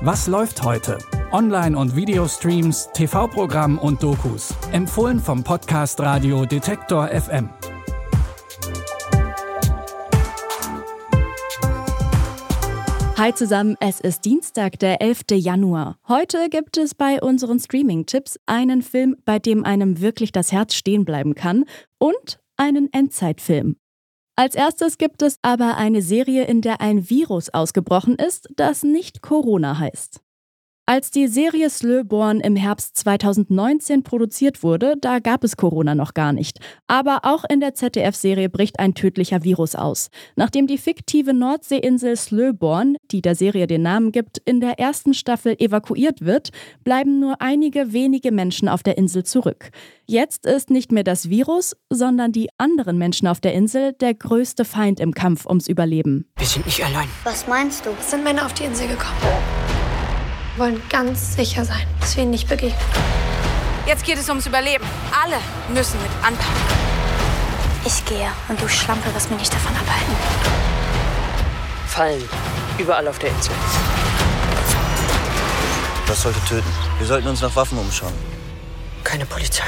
Was läuft heute? Online- und Videostreams, TV-Programm und Dokus. Empfohlen vom Podcast Radio Detektor FM. Hi zusammen, es ist Dienstag, der 11. Januar. Heute gibt es bei unseren Streaming-Tipps einen Film, bei dem einem wirklich das Herz stehen bleiben kann und einen Endzeitfilm. Als erstes gibt es aber eine Serie, in der ein Virus ausgebrochen ist, das nicht Corona heißt. Als die Serie Slöborn im Herbst 2019 produziert wurde, da gab es Corona noch gar nicht. Aber auch in der ZDF-Serie bricht ein tödlicher Virus aus. Nachdem die fiktive Nordseeinsel Slöborn, die der Serie den Namen gibt, in der ersten Staffel evakuiert wird, bleiben nur einige wenige Menschen auf der Insel zurück. Jetzt ist nicht mehr das Virus, sondern die anderen Menschen auf der Insel der größte Feind im Kampf ums Überleben. Wir sind nicht allein. Was meinst du? Es sind Männer auf die Insel gekommen. Wir wollen ganz sicher sein, dass wir ihnen nicht begegnen. Jetzt geht es ums Überleben. Alle müssen mit anpacken. Ich gehe und du Schlampe wirst mich nicht davon abhalten. Fallen. Überall auf der Insel. Das sollte töten. Wir sollten uns nach Waffen umschauen. Keine Polizei.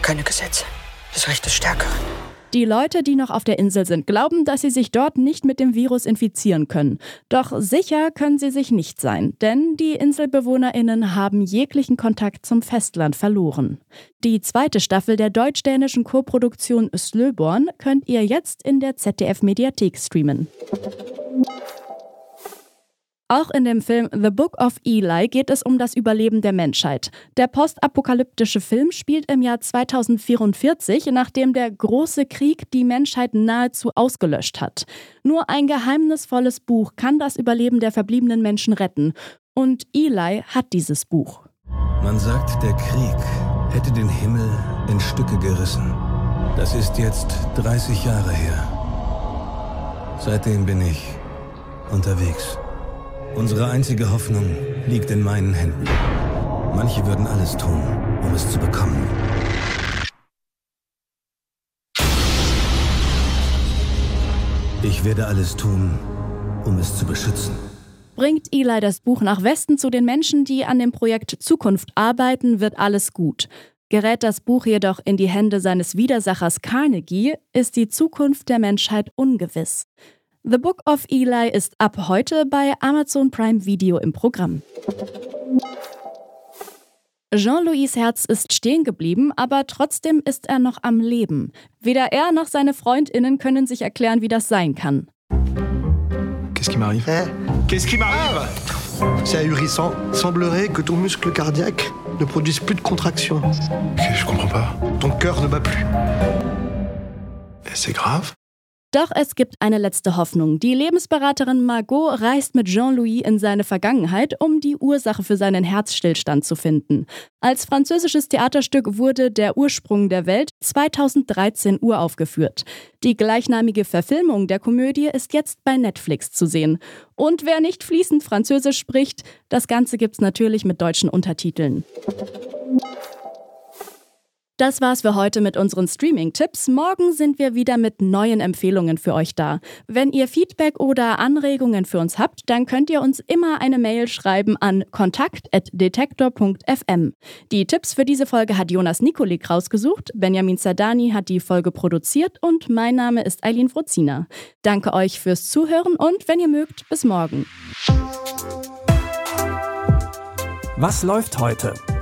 Keine Gesetze. Das Recht des Stärkeren. Die Leute, die noch auf der Insel sind, glauben, dass sie sich dort nicht mit dem Virus infizieren können. Doch sicher können sie sich nicht sein, denn die Inselbewohnerinnen haben jeglichen Kontakt zum Festland verloren. Die zweite Staffel der deutsch-dänischen Koproduktion Slöborn könnt ihr jetzt in der ZDF-Mediathek streamen. Auch in dem Film The Book of Eli geht es um das Überleben der Menschheit. Der postapokalyptische Film spielt im Jahr 2044, nachdem der große Krieg die Menschheit nahezu ausgelöscht hat. Nur ein geheimnisvolles Buch kann das Überleben der verbliebenen Menschen retten. Und Eli hat dieses Buch. Man sagt, der Krieg hätte den Himmel in Stücke gerissen. Das ist jetzt 30 Jahre her. Seitdem bin ich unterwegs. Unsere einzige Hoffnung liegt in meinen Händen. Manche würden alles tun, um es zu bekommen. Ich werde alles tun, um es zu beschützen. Bringt Eli das Buch nach Westen zu den Menschen, die an dem Projekt Zukunft arbeiten, wird alles gut. Gerät das Buch jedoch in die Hände seines Widersachers Carnegie, ist die Zukunft der Menschheit ungewiss. The Book of Eli ist ab heute bei Amazon Prime Video im Programm. Jean-Louis Herz ist stehen geblieben, aber trotzdem ist er noch am Leben. Weder er noch seine Freundinnen können sich erklären, wie das sein kann. Qu'est-ce qui m'arrive Qu'est-ce qui m'arrive C'est ahurissant. Semblerait que ton muscle cardiaque ne produise plus de contraction. Ok, je comprends pas. Ton cœur ne bat plus. C'est grave Doch es gibt eine letzte Hoffnung. Die Lebensberaterin Margot reist mit Jean-Louis in seine Vergangenheit, um die Ursache für seinen Herzstillstand zu finden. Als französisches Theaterstück wurde Der Ursprung der Welt 2013 uraufgeführt. Die gleichnamige Verfilmung der Komödie ist jetzt bei Netflix zu sehen. Und wer nicht fließend Französisch spricht, das Ganze gibt's natürlich mit deutschen Untertiteln. Das war's für heute mit unseren Streaming-Tipps. Morgen sind wir wieder mit neuen Empfehlungen für euch da. Wenn ihr Feedback oder Anregungen für uns habt, dann könnt ihr uns immer eine Mail schreiben an kontakt.detektor.fm. Die Tipps für diese Folge hat Jonas Nikolik rausgesucht, Benjamin Sadani hat die Folge produziert und mein Name ist Eileen Frozina. Danke euch fürs Zuhören und wenn ihr mögt, bis morgen. Was läuft heute?